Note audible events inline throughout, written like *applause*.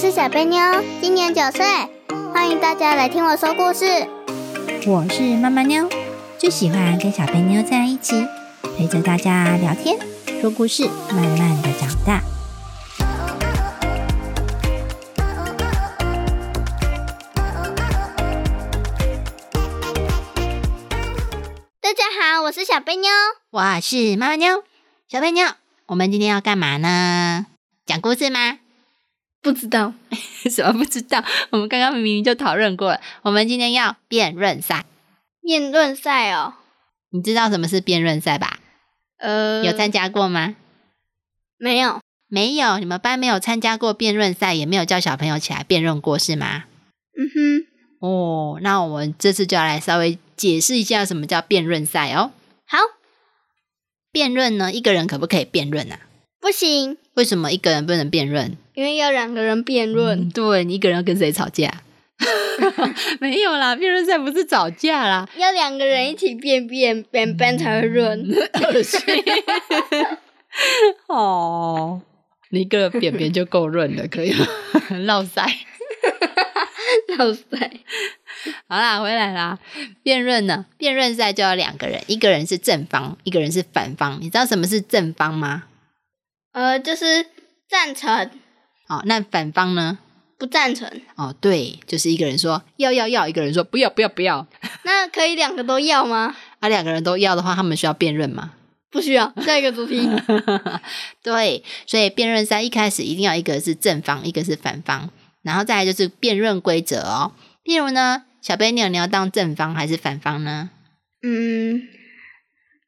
我是小贝妞，今年九岁，欢迎大家来听我说故事。我是妈妈妞，最喜欢跟小贝妞在一起，陪着大家聊天、说故事，慢慢的长大。大家好，我是小贝妞。我是妈妈妞，小贝妞，我们今天要干嘛呢？讲故事吗？不知道，*laughs* 什么不知道？我们刚刚明明就讨论过了。我们今天要辩论赛，辩论赛哦。你知道什么是辩论赛吧？呃，有参加过吗？没有？没有，你们班没有参加过辩论赛，也没有叫小朋友起来辩论过，是吗？嗯哼。哦，那我们这次就要来稍微解释一下什么叫辩论赛哦。好，辩论呢，一个人可不可以辩论啊？不行，为什么一个人不能辩论？因为要两个人辩论。对你一个人要跟谁吵架？*laughs* 没有啦，辩论赛不是吵架啦，要两个人一起辩辩辩辩才会论。*laughs* 恶心。哦，你一个人辩辩就够润了，可以吗？*laughs* 绕塞。老塞，好啦，回来啦。辩论呢？辩论赛就要两个人，一个人是正方，一个人是反方。你知道什么是正方吗？呃，就是赞成。哦，那反方呢？不赞成。哦，对，就是一个人说要要要，一个人说不要不要不要。*laughs* 那可以两个都要吗？啊，两个人都要的话，他们需要辩论吗？不需要。下一个主题。*laughs* 对，所以辩论赛一开始一定要一个是正方，一个是反方。然后再来就是辩论规则哦，譬如呢，小贝妞，你要当正方还是反方呢？嗯，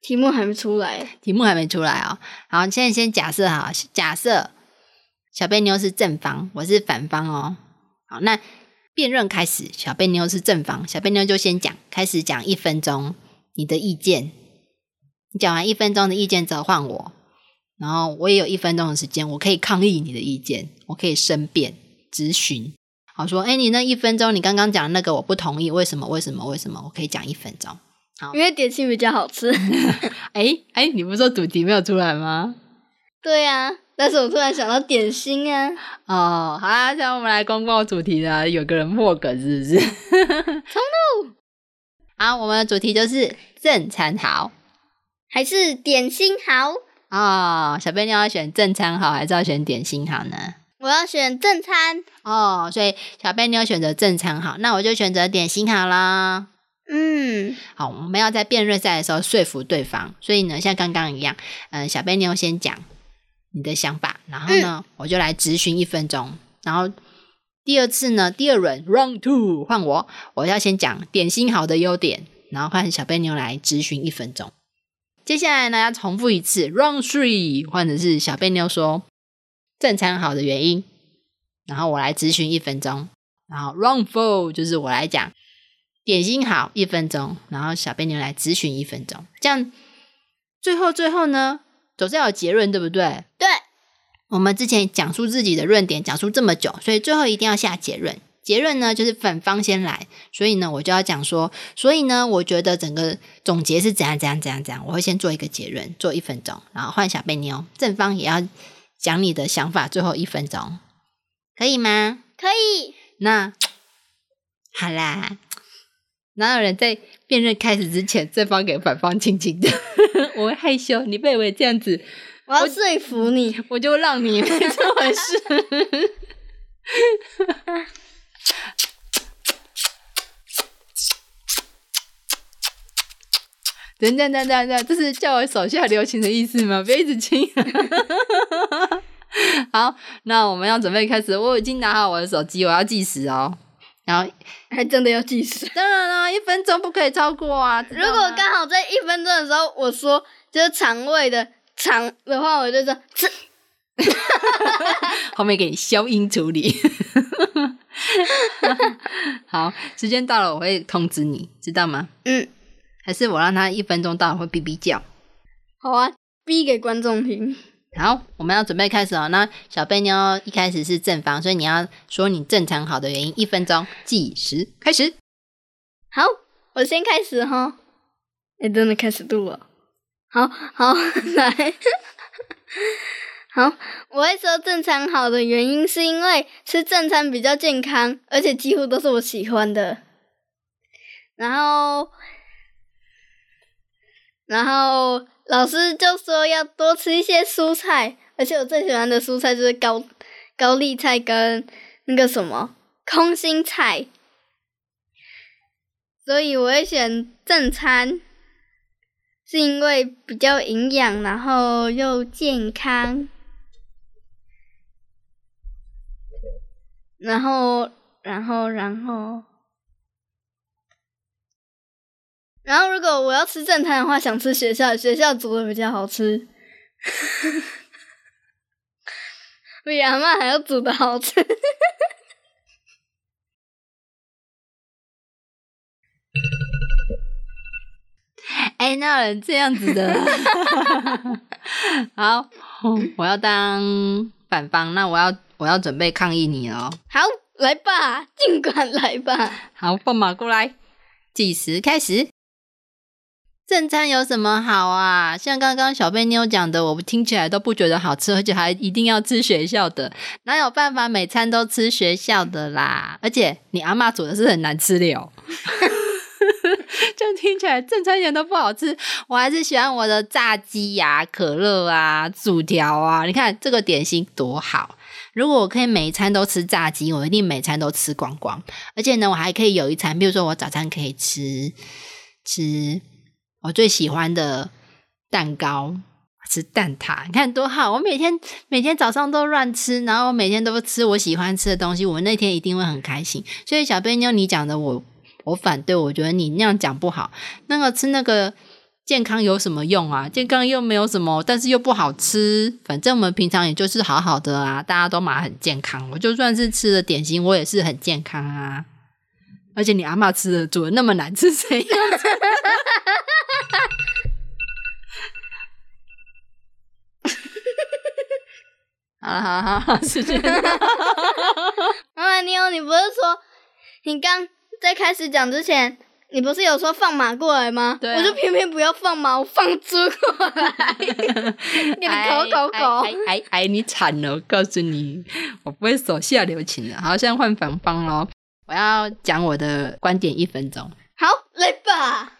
题目还没出来，题目还没出来哦。好，现在先假设哈，假设小贝妞是正方，我是反方哦。好，那辩论开始，小贝妞是正方，小贝妞就先讲，开始讲一分钟你的意见。你讲完一分钟的意见之后换我，然后我也有一分钟的时间，我可以抗议你的意见，我可以申辩。咨询，好说，哎，你那一分钟，你刚刚讲那个我不同意，为什么？为什么？为什么？我可以讲一分钟，好，因为点心比较好吃。*laughs* 哎哎，你不是说主题没有出来吗？对呀，但是我突然想到点心啊。哦，好啦，现在我们来公告主题啦。有个人破梗是不是？冲怒！*laughs* 好，我们的主题就是正餐好还是点心好？哦，小贝你要选正餐好还是要选点心好呢？我要选正餐哦，所以小贝你要选择正餐好，那我就选择点心好啦。嗯，好，我们要在辩论赛的时候说服对方，所以呢，像刚刚一样，嗯，小贝妞先讲你的想法，然后呢，我就来咨询一分钟，然后第二次呢，第二轮 round two 换我，我要先讲点心好的优点，然后换小贝妞来咨询一分钟。接下来呢，要重复一次 round three，或者是小贝妞说。正餐好的原因，然后我来咨询一分钟，然后 round four 就是我来讲点心好一分钟，然后小贝妞来咨询一分钟，这样最后最后呢，总是要有结论，对不对？对，我们之前讲述自己的论点讲述这么久，所以最后一定要下结论。结论呢就是反方先来，所以呢我就要讲说，所以呢我觉得整个总结是怎样怎样怎样怎样，我会先做一个结论，做一分钟，然后换小贝妞，正方也要。讲你的想法，最后一分钟，可以吗？可以。那好啦，哪有人在辩论开始之前，正方给反方轻轻的？*laughs* 我会害羞，你不以为这样子，我要说服你，我就让你没这回事。*laughs* 等等等等等，这是叫我手下留情的意思吗？别一直亲。*laughs* 好，那我们要准备开始。我已经拿好我的手机，我要计时哦。然后还真的要计时？当然啦，一分钟不可以超过啊。如果刚好在一分钟的时候，我说就是肠胃的肠的话，我就说吃。*laughs* 后面给你消音处理。*laughs* 好，时间到了，我会通知你，知道吗？嗯。还是我让他一分钟到了会哔哔叫，好啊，哔给观众听。好，我们要准备开始哦。那小贝妞一开始是正方，所以你要说你正常好的原因。一分钟计时开始。好，我先开始哈。哎，真的开始录了。好好来。*laughs* 好，我会说正餐好的原因，是因为吃正餐比较健康，而且几乎都是我喜欢的。然后，然后老师就说要多吃一些蔬菜，而且我最喜欢的蔬菜就是高高丽菜跟那个什么空心菜，所以我会选正餐，是因为比较营养，然后又健康。然后，然后，然后，然后，如果我要吃正餐的话，想吃学校学校煮的比较好吃，*laughs* 比阿妈还要煮的好吃。哎，那有人这样子的，*laughs* 好，我要当反方，那我要。我要准备抗议你哦，好，来吧，尽管来吧。好，放马过来，计时开始。正餐有什么好啊？像刚刚小贝妞讲的，我听起来都不觉得好吃，而且还一定要吃学校的，哪有办法每餐都吃学校的啦？而且你阿妈煮的是很难吃的哦。*laughs* 这样听起来正餐一点都不好吃，我还是喜欢我的炸鸡呀、可乐啊、薯条啊。你看这个点心多好。如果我可以每一餐都吃炸鸡，我一定每餐都吃光光。而且呢，我还可以有一餐，比如说我早餐可以吃吃我最喜欢的蛋糕，吃蛋挞，你看多好！我每天每天早上都乱吃，然后每天都吃我喜欢吃的东西，我那天一定会很开心。所以小贝妞，你讲的我我反对，我觉得你那样讲不好。那个吃那个。健康有什么用啊？健康又没有什么，但是又不好吃。反正我们平常也就是好好的啊，大家都买很健康。我就算是吃了点心，我也是很健康啊。而且你阿妈吃的煮的那么难吃，谁？*laughs* 好了好了好了，时间。*laughs* 妈妈，你有你不是说你刚在开始讲之前？你不是有说放马过来吗？我就偏偏不要放马，我放猪过来，*laughs* 给你口口口。哎哎，你惨了！我告诉你，我不会手下留情的。好，现在换反方喽，我要讲我的观点一分钟。好，来吧。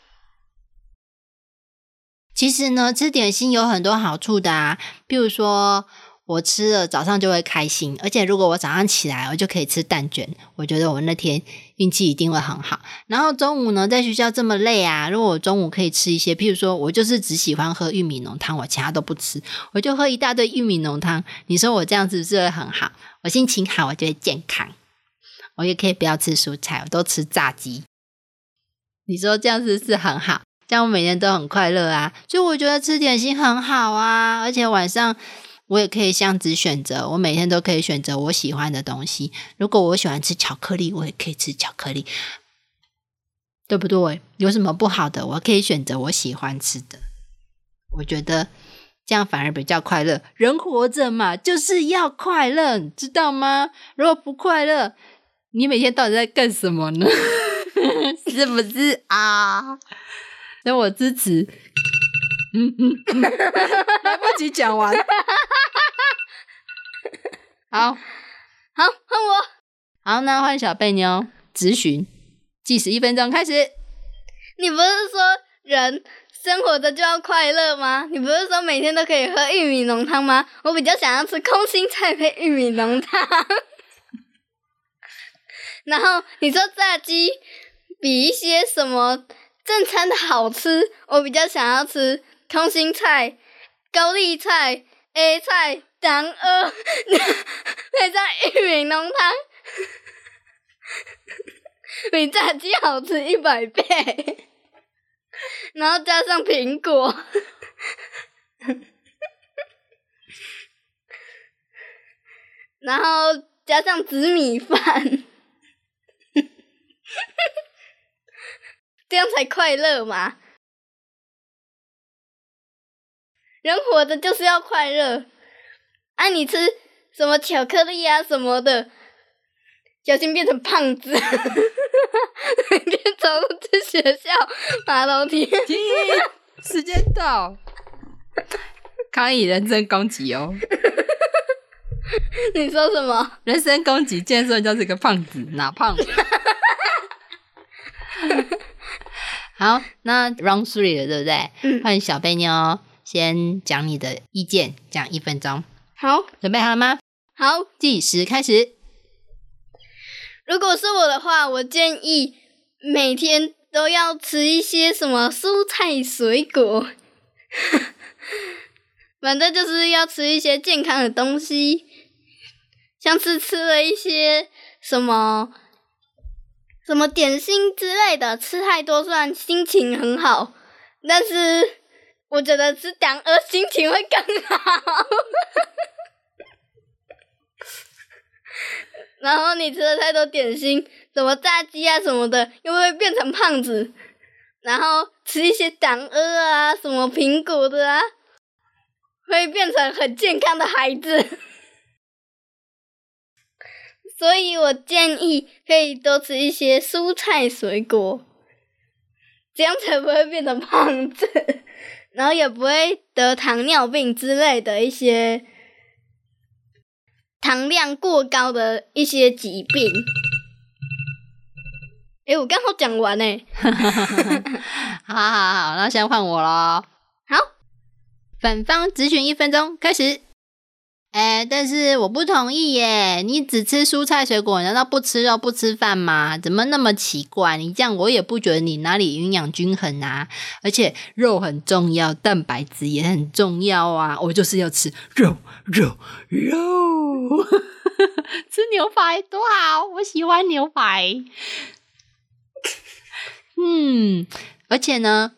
其实呢，吃点心有很多好处的啊，比如说。我吃了早上就会开心，而且如果我早上起来，我就可以吃蛋卷，我觉得我那天运气一定会很好。然后中午呢，在学校这么累啊，如果我中午可以吃一些，譬如说我就是只喜欢喝玉米浓汤，我其他都不吃，我就喝一大堆玉米浓汤。你说我这样子是不是很好？我心情好，我就会健康。我也可以不要吃蔬菜，我都吃炸鸡。你说这样子是很好，这样我每天都很快乐啊。所以我觉得吃点心很好啊，而且晚上。我也可以这样子选择，我每天都可以选择我喜欢的东西。如果我喜欢吃巧克力，我也可以吃巧克力，对不对？有什么不好的？我可以选择我喜欢吃的。我觉得这样反而比较快乐。人活着嘛，就是要快乐，知道吗？如果不快乐，你每天到底在干什么呢？*laughs* 是不是啊？那我支持。嗯嗯，*laughs* 来不及讲完。好，好，换我。好，那换小贝妞咨询，计时一分钟，开始。你不是说人生活的就要快乐吗？你不是说每天都可以喝玉米浓汤吗？我比较想要吃空心菜配玉米浓汤。*laughs* 然后你说炸鸡比一些什么正餐的好吃，我比较想要吃。空心菜、高丽菜、A 菜、蛋鹅，配上玉米浓汤，比炸鸡好吃一百倍。然后加上苹果，*laughs* 然后加上紫米饭，*laughs* 这样才快乐嘛。人活着就是要快乐，啊！你吃什么巧克力啊什么的，小心变成胖子。每天走路去学校爬楼梯。时间到，康以人身攻击哦。*laughs* 你说什么？人身攻击，竟然说人家是个胖子，哪胖？*laughs* 好，那 round three 了，对不对？嗯换小贝妞先讲你的意见，讲一分钟，好准备好了吗？好，计时开始。如果是我的话，我建议每天都要吃一些什么蔬菜水果，*laughs* 反正就是要吃一些健康的东西，像是吃了一些什么什么点心之类的，吃太多虽然心情很好，但是我觉得吃党鹅心情会更好。然后你吃了太多点心，什么炸鸡啊什么的，又会变成胖子。然后吃一些党鹅啊，什么苹果的啊，会变成很健康的孩子。*laughs* 所以我建议可以多吃一些蔬菜水果，这样才不会变成胖子，*laughs* 然后也不会得糖尿病之类的一些糖量过高的一些疾病。诶，我刚好讲完诶。*laughs* 好好好，那现在换我喽。好，反方咨询一分钟，开始。哎，但是我不同意耶！你只吃蔬菜水果，难道不吃肉不吃饭吗？怎么那么奇怪？你这样我也不觉得你哪里营养均衡啊！而且肉很重要，蛋白质也很重要啊！我就是要吃肉肉肉，*laughs* 吃牛排多好，我喜欢牛排。*laughs* 嗯，而且呢，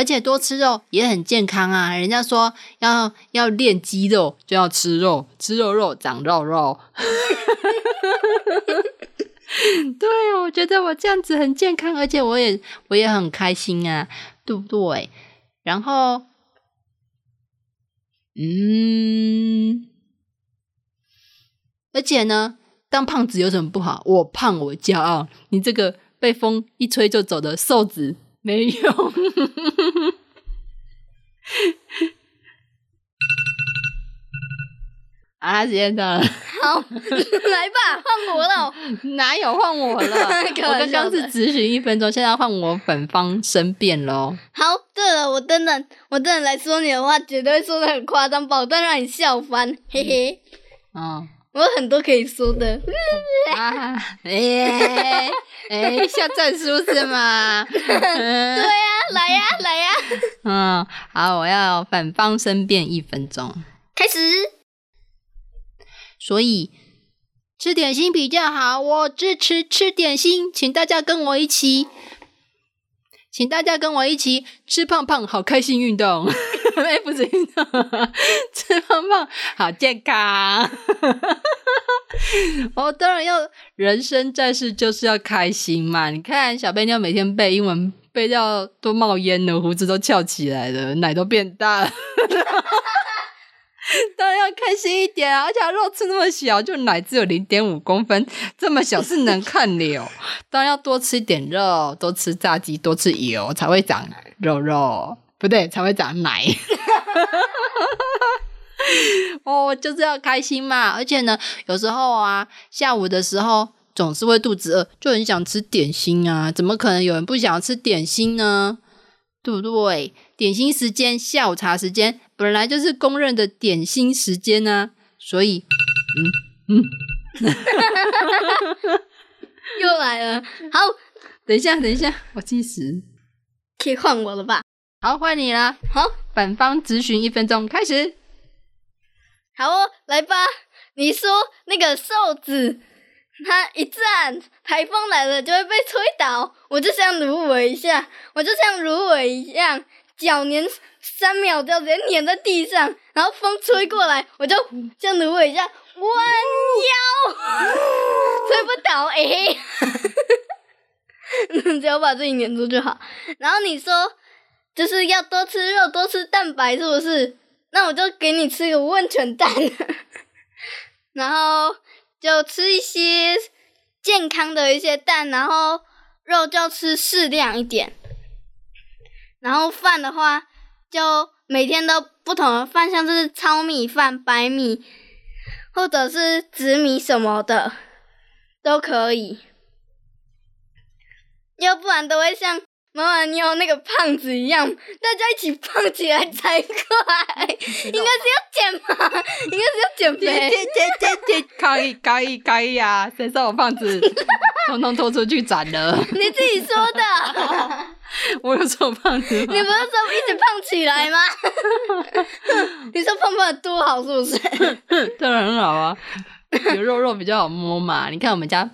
而且多吃肉也很健康啊！人家说要要练肌肉，就要吃肉，吃肉肉长肉肉。*laughs* 对，我觉得我这样子很健康，而且我也我也很开心啊，对不对？然后，嗯，而且呢，当胖子有什么不好？我胖我骄傲，你这个被风一吹就走的瘦子没用。啊，时间到了，好，来吧，换我了。哪有换我了？*laughs* 我刚刚是咨询一分钟，现在要换我本方申辩喽。好，对了，我等等，我等等来说你的话，绝对会说的很夸张，保证让你笑翻，嘿嘿。嗯我有很多可以说的。*laughs* 啊，哎哎，下战书是吗？*laughs* 对呀、来呀、来呀、嗯，好，我要反方申辩一分钟。开始。所以吃点心比较好，我支持吃点心，请大家跟我一起，请大家跟我一起吃胖胖，好开心运动。不是运动，吃胖胖好健康。*laughs* *laughs* 我当然要，人生在世就是要开心嘛。你看小贝妞每天背英文背到都冒烟了，胡子都翘起来了，奶都变大了。*laughs* 当然要开心一点啊！而且肉吃那么小，就奶只有零点五公分，这么小是能看的哦。当然要多吃一点肉，多吃炸鸡，多吃油，才会长肉肉，不对，才会长奶。*laughs* 哦，就是要开心嘛！而且呢，有时候啊，下午的时候总是会肚子饿，就很想吃点心啊。怎么可能有人不想吃点心呢？对不对？点心时间、下午茶时间本来就是公认的点心时间啊、所以，嗯嗯，*laughs* 又来了。好，等一下，等一下，我计时。可以换我了吧？好，换你啦！好，反方咨询一分钟，开始。好哦，来吧。你说那个瘦子，他一站，台风来了就会被吹倒。我就像芦苇一样，我就像芦苇一样，脚粘三秒就直接粘在地上，然后风吹过来，我就像芦苇一样弯腰，吹不倒。哎、*laughs* 只要把自己粘住就好。然后你说就是要多吃肉，多吃蛋白，是不是？那我就给你吃个温泉蛋，*laughs* 然后就吃一些健康的一些蛋，然后肉就吃适量一点，然后饭的话就每天都不同的饭，像是糙米饭、白米或者是紫米什么的都可以，要不然都会像妈妈你有那个胖子一样，大家一起胖起来才怪。应该是要减嘛，应该是要减姐 *laughs* 肥。姐姐姐，可以可以可以啊！谁说我胖子？通通拖出去斩了！你自己说的，我有说我胖子吗你不是说一直胖起来吗？你说胖胖的多好是不是？当然很好啊，有肉肉比较好摸嘛。你看我们家，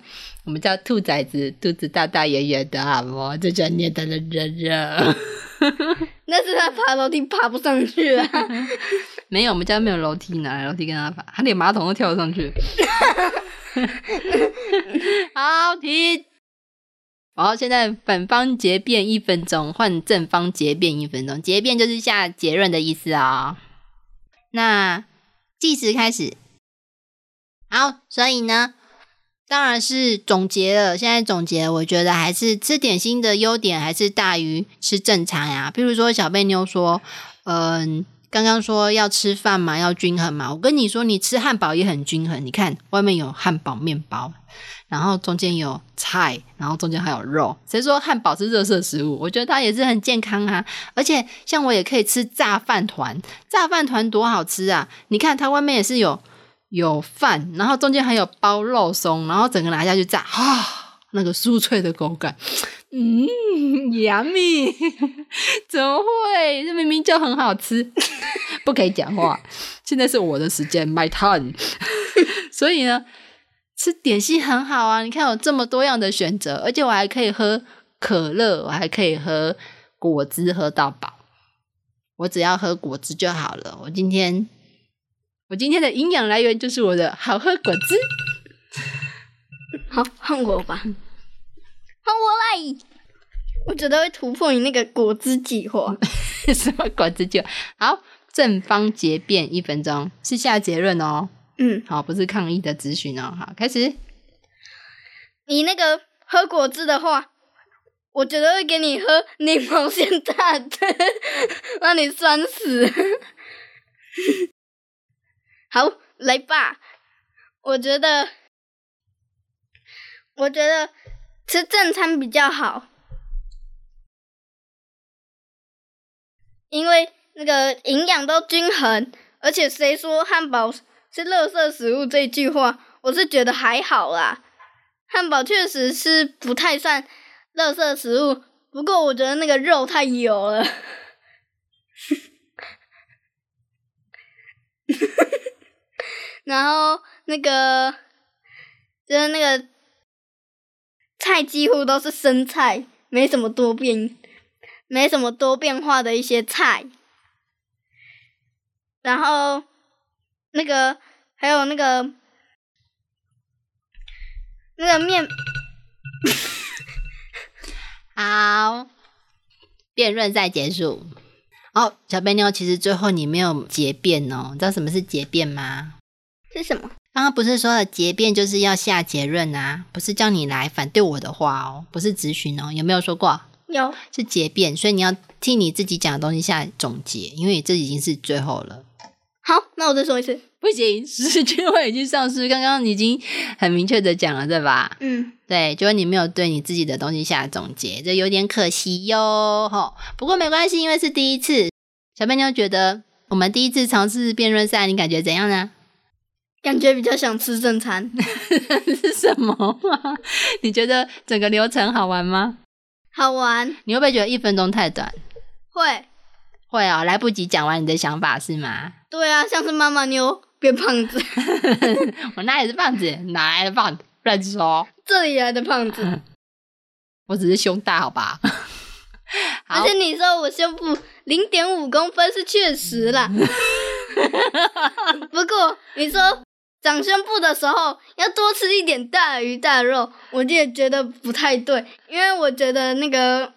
我们叫兔崽子肚子大大圆圆的，好不，最喜欢捏它的热热。*laughs* 那是他爬楼梯爬不上去啊。*laughs* 没有，我们家没有楼梯，哪来楼梯跟他爬？他连马桶都跳上去。*laughs* 好，停。好，现在反方结辩一分钟，换正方结辩一分钟。结辩就是下结论的意思啊、那计时开始。好，所以呢，当然是总结了。现在总结，我觉得还是吃点心的优点还是大于吃正常呀。譬如说，小贝妞说，嗯、刚刚说要吃饭嘛，要均衡嘛。我跟你说，你吃汉堡也很均衡。你看外面有汉堡面包，然后中间有菜，然后中间还有肉。谁说汉堡是热色食物？我觉得它也是很健康啊。而且像我也可以吃炸饭团，炸饭团多好吃啊！你看它外面也是有有饭，然后中间还有包肉松，然后整个拿下去炸，啊，那个酥脆的口感，嗯杨幂 *laughs* 怎么会？这明明就很好吃，*laughs* 不可以讲话。现在是我的时间，my turn。*laughs* 所以呢，吃点心很好啊！你看有这么多样的选择，而且我还可以喝可乐，我还可以喝果汁，喝到饱。我只要喝果汁就好了。我今天，我今天的营养来源就是我的好喝果汁。好，换我吧，换我来。我觉得会突破你那个果汁计划。*laughs* 什么果汁计划？好，正方结辩一分钟，是下结论哦。嗯，好，不是抗议的咨询哦。好，开始。你那个喝果汁的话，我觉得会给你喝柠檬 *laughs* 鲜大的，*laughs* 让你酸死。好，来吧。我觉得，我觉得吃正餐比较好，因为那个营养都均衡，而且谁说汉堡是垃圾食物这句话，我是觉得还好啦。汉堡确实是不太算垃圾食物，不过我觉得那个肉太油了。*laughs* 然后那个就是那个菜几乎都是生菜，没什么多变，没什么多变化的一些菜。然后那个还有那个那个面，*laughs* 好，辩论赛结束。哦，小贝妞，其实最后你没有结辩哦，你知道什么是结辩吗？是什么？刚刚不是说了结辩就是要下结论啊，不是叫你来反对我的话哦，不是咨询哦，有没有说过？有是结辩，所以你要替你自己讲的东西下总结，因为这已经是最后了。好，那我再说一次。不行，时间会已经丧失，刚刚已经很明确的讲了，对吧？嗯，对，就是你没有对你自己的东西下总结，这有点可惜哟。吼，不过没关系，因为是第一次。小贝妞觉得我们第一次尝试辩论赛，你感觉怎样呢？感觉比较想吃正餐，*laughs* 是什么吗？你觉得整个流程好玩吗？好玩。你会不会觉得一分钟太短？会，会啊、来不及讲完你的想法是吗？对啊，像是妈妈妞变胖子，*laughs* 我那也是胖子？哪来的胖子？乱说！这里来的胖子。*laughs* 我只是胸大，好吧？好而且你说我胸部零点五公分是确实啦，不过你说长胸部的时候要多吃一点大鱼大肉，我就也觉得不太对，因为我觉得那个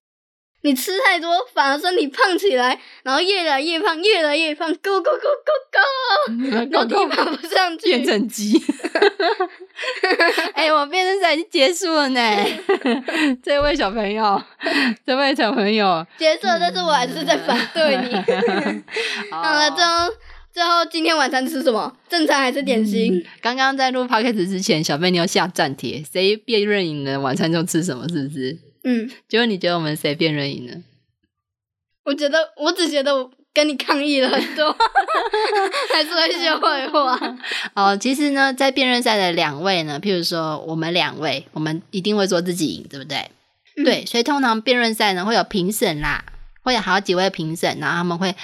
你吃太多反而身体胖起来，然后越来越胖，越来越胖，go go go go go，然后地爬不上去。变成鸡。*laughs* 哎、我变身赛已经结束了呢。*laughs* 这位小朋友，这位小朋友，结束了，但是我还是在反对你。*laughs* 好了，最后最后今天晚餐吃什么？正餐还是点心？刚刚在录 podcast 之前，小贝妞下战帖，谁辩论赢了，晚餐就吃什么，是不是？嗯，结果你觉得我们谁辩论赢了？我觉得我只觉得我跟你抗议了很多，*laughs* 还是会说坏话。哦，其实呢，在辩论赛的两位呢，譬如说我们两位，我们一定会说自己赢，对不对？嗯对，所以通常辩论赛呢会有评审啦，会有好几位评审，然后他们会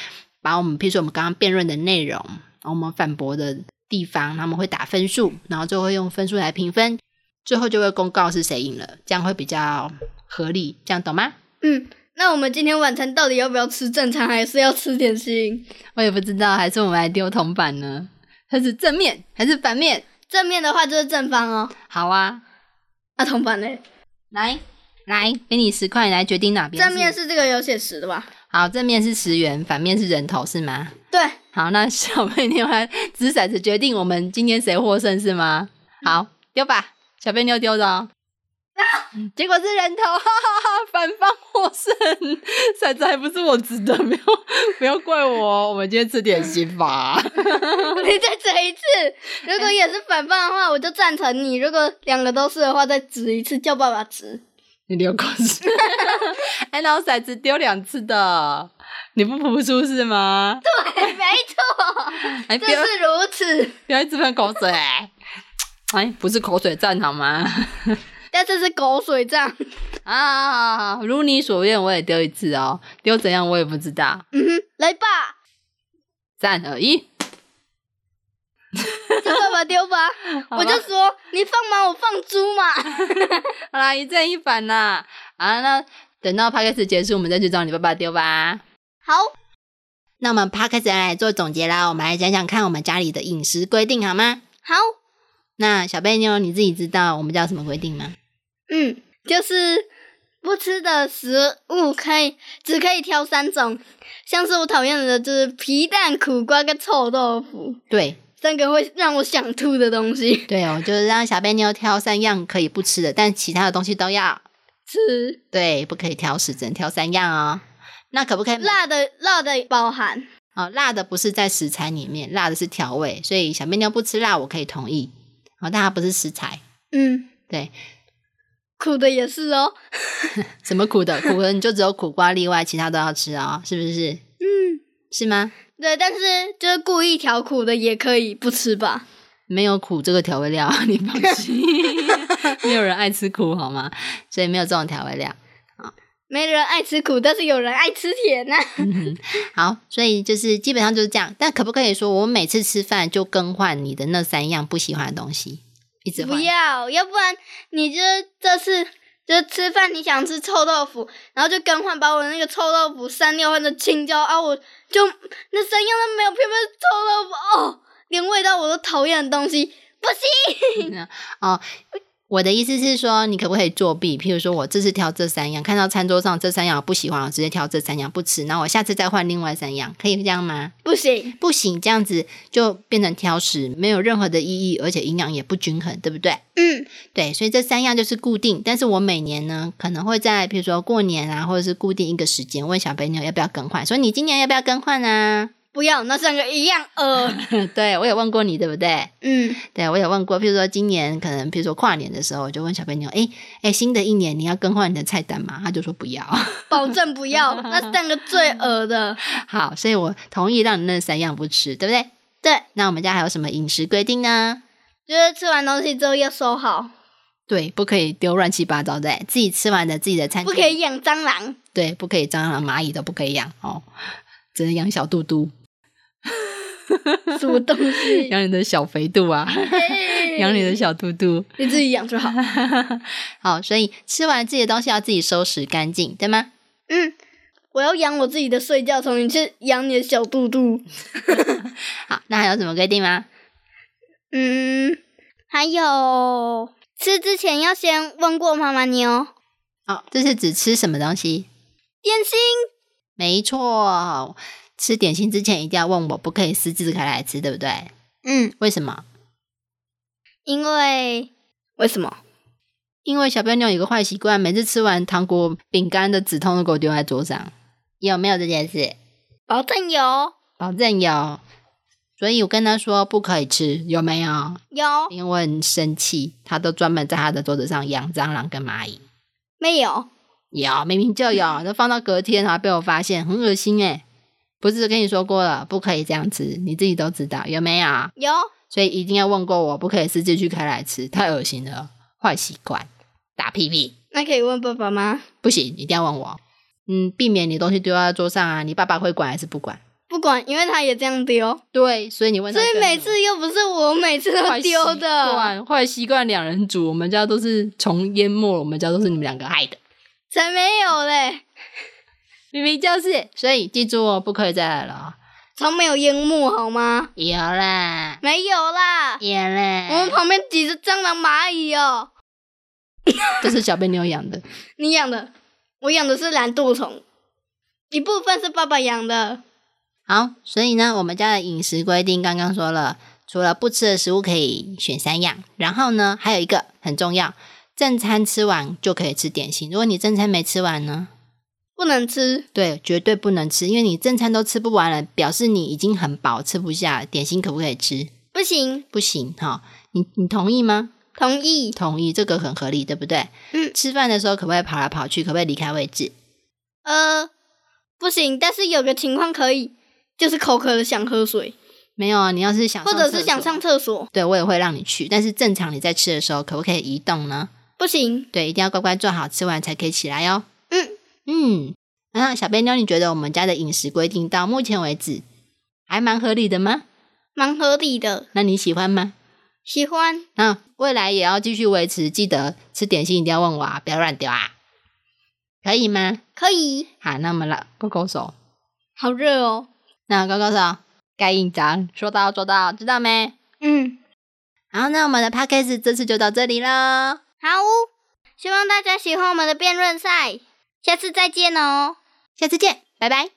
把我们，譬如说我们刚刚辩论的内容，我们反驳的地方，他们会打分数，然后就会用分数来评分，最后就会公告是谁赢了，这样会比较合理，这样懂吗？嗯，那我们今天晚餐到底要不要吃正餐，还是要吃点心？我也不知道，还是我们来丢铜板呢？它是正面还是反面？正面的话就是正方哦，好啊，那铜板呢？来来，给你十块，你来决定哪边正面是这个有写十的吧？好，正面是十元，反面是人头，是吗？对，好，那小贝妞来掷骰子决定我们今天谁获胜是吗？好，丢吧，小贝妞丢的哦。*laughs* 结果是人头，哈哈哈！反方获胜，骰子还不是我掷的，没有，不要怪我哦。我们今天吃点心吧。*laughs* 你再指一次。如果也是反方的话，我就赞成你；如果两个都是的话，再指一次，叫爸爸指。*laughs* 你留口水，哎，然后骰子丢两次的，你不服输是吗？对，没错，哎，不要这是如此。不要一直喷口水，哎，不是口水战好吗？但这是口水仗。啊，如你所愿，我也丢一次哦，丢怎样我也不知道。嗯哼，来吧，三二一，叫爸爸丢 *laughs* 吧。我就说你放马，我放猪嘛。*laughs* 好啦，一正一反啦。啊，那等到开始结束，我们再去找你爸爸丢吧。好，那我们 p 开始来做总结啦，我们来讲讲看我们家里的饮食规定好吗？好，那小贝妞，你自己知道我们家有什么规定吗？嗯，就是不吃的食物可以只可以挑三种，像是我讨厌的就是皮蛋、苦瓜跟臭豆腐，对三个会让我想吐的东西对哦，就是让小贝妞挑三样可以不吃的，但其他的东西都要。吃。对，不可以挑食，只能挑三样哦。那可不可以辣的辣的包含，哦，辣的不是在食材里面，辣的是调味，所以小面妞不吃辣，我可以同意。哦，但它不是食材，嗯，对，苦的也是哦。*laughs* 什么苦的苦的你就只有苦瓜例外，其他都要吃哦，是不是？嗯，是吗？对，但是就是故意调苦的也可以不吃吧？没有苦这个调味料，*laughs* 你放心，*laughs* 没有人爱吃苦好吗？所以没有这种调味料。没人爱吃苦，但是有人爱吃甜呐、嗯 *laughs* 好，所以就是基本上就是这样。但可不可以说我每次吃饭就更换你的那三样不喜欢的东西，一直不？要，要不然你就这次就吃饭，你想吃臭豆腐，然后就更换把我的那个臭豆腐删掉，换成青椒啊，我就那三样都没有，偏偏是臭豆腐哦，连味道我都讨厌的东西，不行。*laughs* 哦，我的意思是说，你可不可以作弊？譬如说我这次挑这三样，看到餐桌上这三样我不喜欢，我直接挑这三样不吃，然后我下次再换另外三样，可以这样吗？不行，不行，这样子就变成挑食，没有任何的意义，而且营养也不均衡，对不对？嗯，对，所以这三样就是固定，但是我每年呢可能会在譬如说过年啊，或者是固定一个时间问小朋友要不要更换，说你今年要不要更换啊？不要，那三个一样呃，*laughs* 对我有问过你，对不对？嗯，对我有问过，譬如说今年可能譬如说跨年的时候，我就问小朋友，诶诶，新的一年你要更换你的菜单吗？他就说不要。*laughs* 保证不要，那三个最恶的，*laughs* 好，所以我同意让你那三样不吃，对不对？对，那我们家还有什么饮食规定呢？就是吃完东西之后要收好，对，不可以丢乱七八糟的，自己吃完的自己的餐不可以养蟑螂，对，不可以蟑螂、蚂蚁都不可以养哦，只能养小肚肚，*laughs* 什么东西？*laughs* 养你的小肥肚啊，*laughs* 养你的小肚肚。你自己养就好。好，所以吃完自己的东西要自己收拾干净，对吗？嗯，我要养我自己的睡觉虫，你去养你的小肚肚。好，那还有什么规定吗？嗯，还有吃之前要先问过妈妈你，哦，这是指吃什么东西？点心。没错，吃点心之前一定要问我，不可以私自开来吃，对不对？嗯，为什么？因为为什么？因为小笨妞有个坏习惯，每次吃完糖果、饼干的纸筒都给我丢在桌上。有没有这件事？保证有保证有。所以我跟他说不可以吃，有没有？有因为我很生气，他都专门在他的桌子上养蟑螂跟蚂蚁。没有？有，明明就有，*laughs* 都放到隔天，然后被我发现，很恶心诶不是跟你说过了，不可以这样吃，你自己都知道，有没有？有所以一定要问过我，不可以私自去开来吃，太恶心了，坏习惯，打屁屁，那可以问爸爸吗？不行，一定要问我。嗯，避免你东西丢在桌上啊，你爸爸会管还是不管？不管，因为他也这样丢，对，所以你问他所以每次又不是我每次都坏习丢的，惯，坏习惯两人组，我们家都是虫淹没了，我们家都是你们两个害的，才没有嘞，明明就是，所以记住哦，不可以再来了哦。从没有烟幕好吗？有啦，没有啦，有啦，我们旁边几只蟑螂、蚂蚁哦。*laughs* 这是小贝妞养的，*laughs* 你养的，我养的是蓝肚虫，一部分是爸爸养的。好，所以呢，我们家的饮食规定刚刚说了，除了不吃的食物可以选三样，然后呢，还有一个很重要，正餐吃完就可以吃点心。如果你正餐没吃完呢，不能吃，对，绝对不能吃，因为你正餐都吃不完了，表示你已经很饱，吃不下。点心可不可以吃？不行，不行哈、你你同意吗？同意。同意，这个很合理，对不对？嗯吃饭的时候可不可以跑来跑去？可不可以离开位置？呃，不行，但是有个情况可以，就是口渴了想喝水，没有啊，你要是想或者是想上厕所，对我也会让你去，但是正常你在吃的时候，可不可以移动呢？不行。对，一定要乖乖坐好，吃完才可以起来哦。嗯嗯，那小贝妞，你觉得我们家的饮食规定到目前为止还蛮合理的吗？蛮合理的，那你喜欢吗？喜欢。那未来也要继续维持，记得吃点心一定要问我啊，不要乱丢啊，可以吗？可以，好，那我们来勾勾手，好热哦。那勾勾手，盖印章，说到做到，知道没？嗯，好，那我们的 podcast 这次就到这里了。好，希望大家喜欢我们的辩论赛，下次再见哦，下次见，拜拜。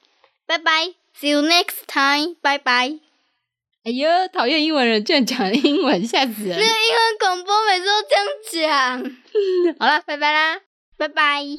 拜拜，See you next time，拜拜。哎呦，讨厌英文人居然讲英文，吓死人那个！英文广播每次都这样讲，*laughs* 好了，拜拜啦。拜拜。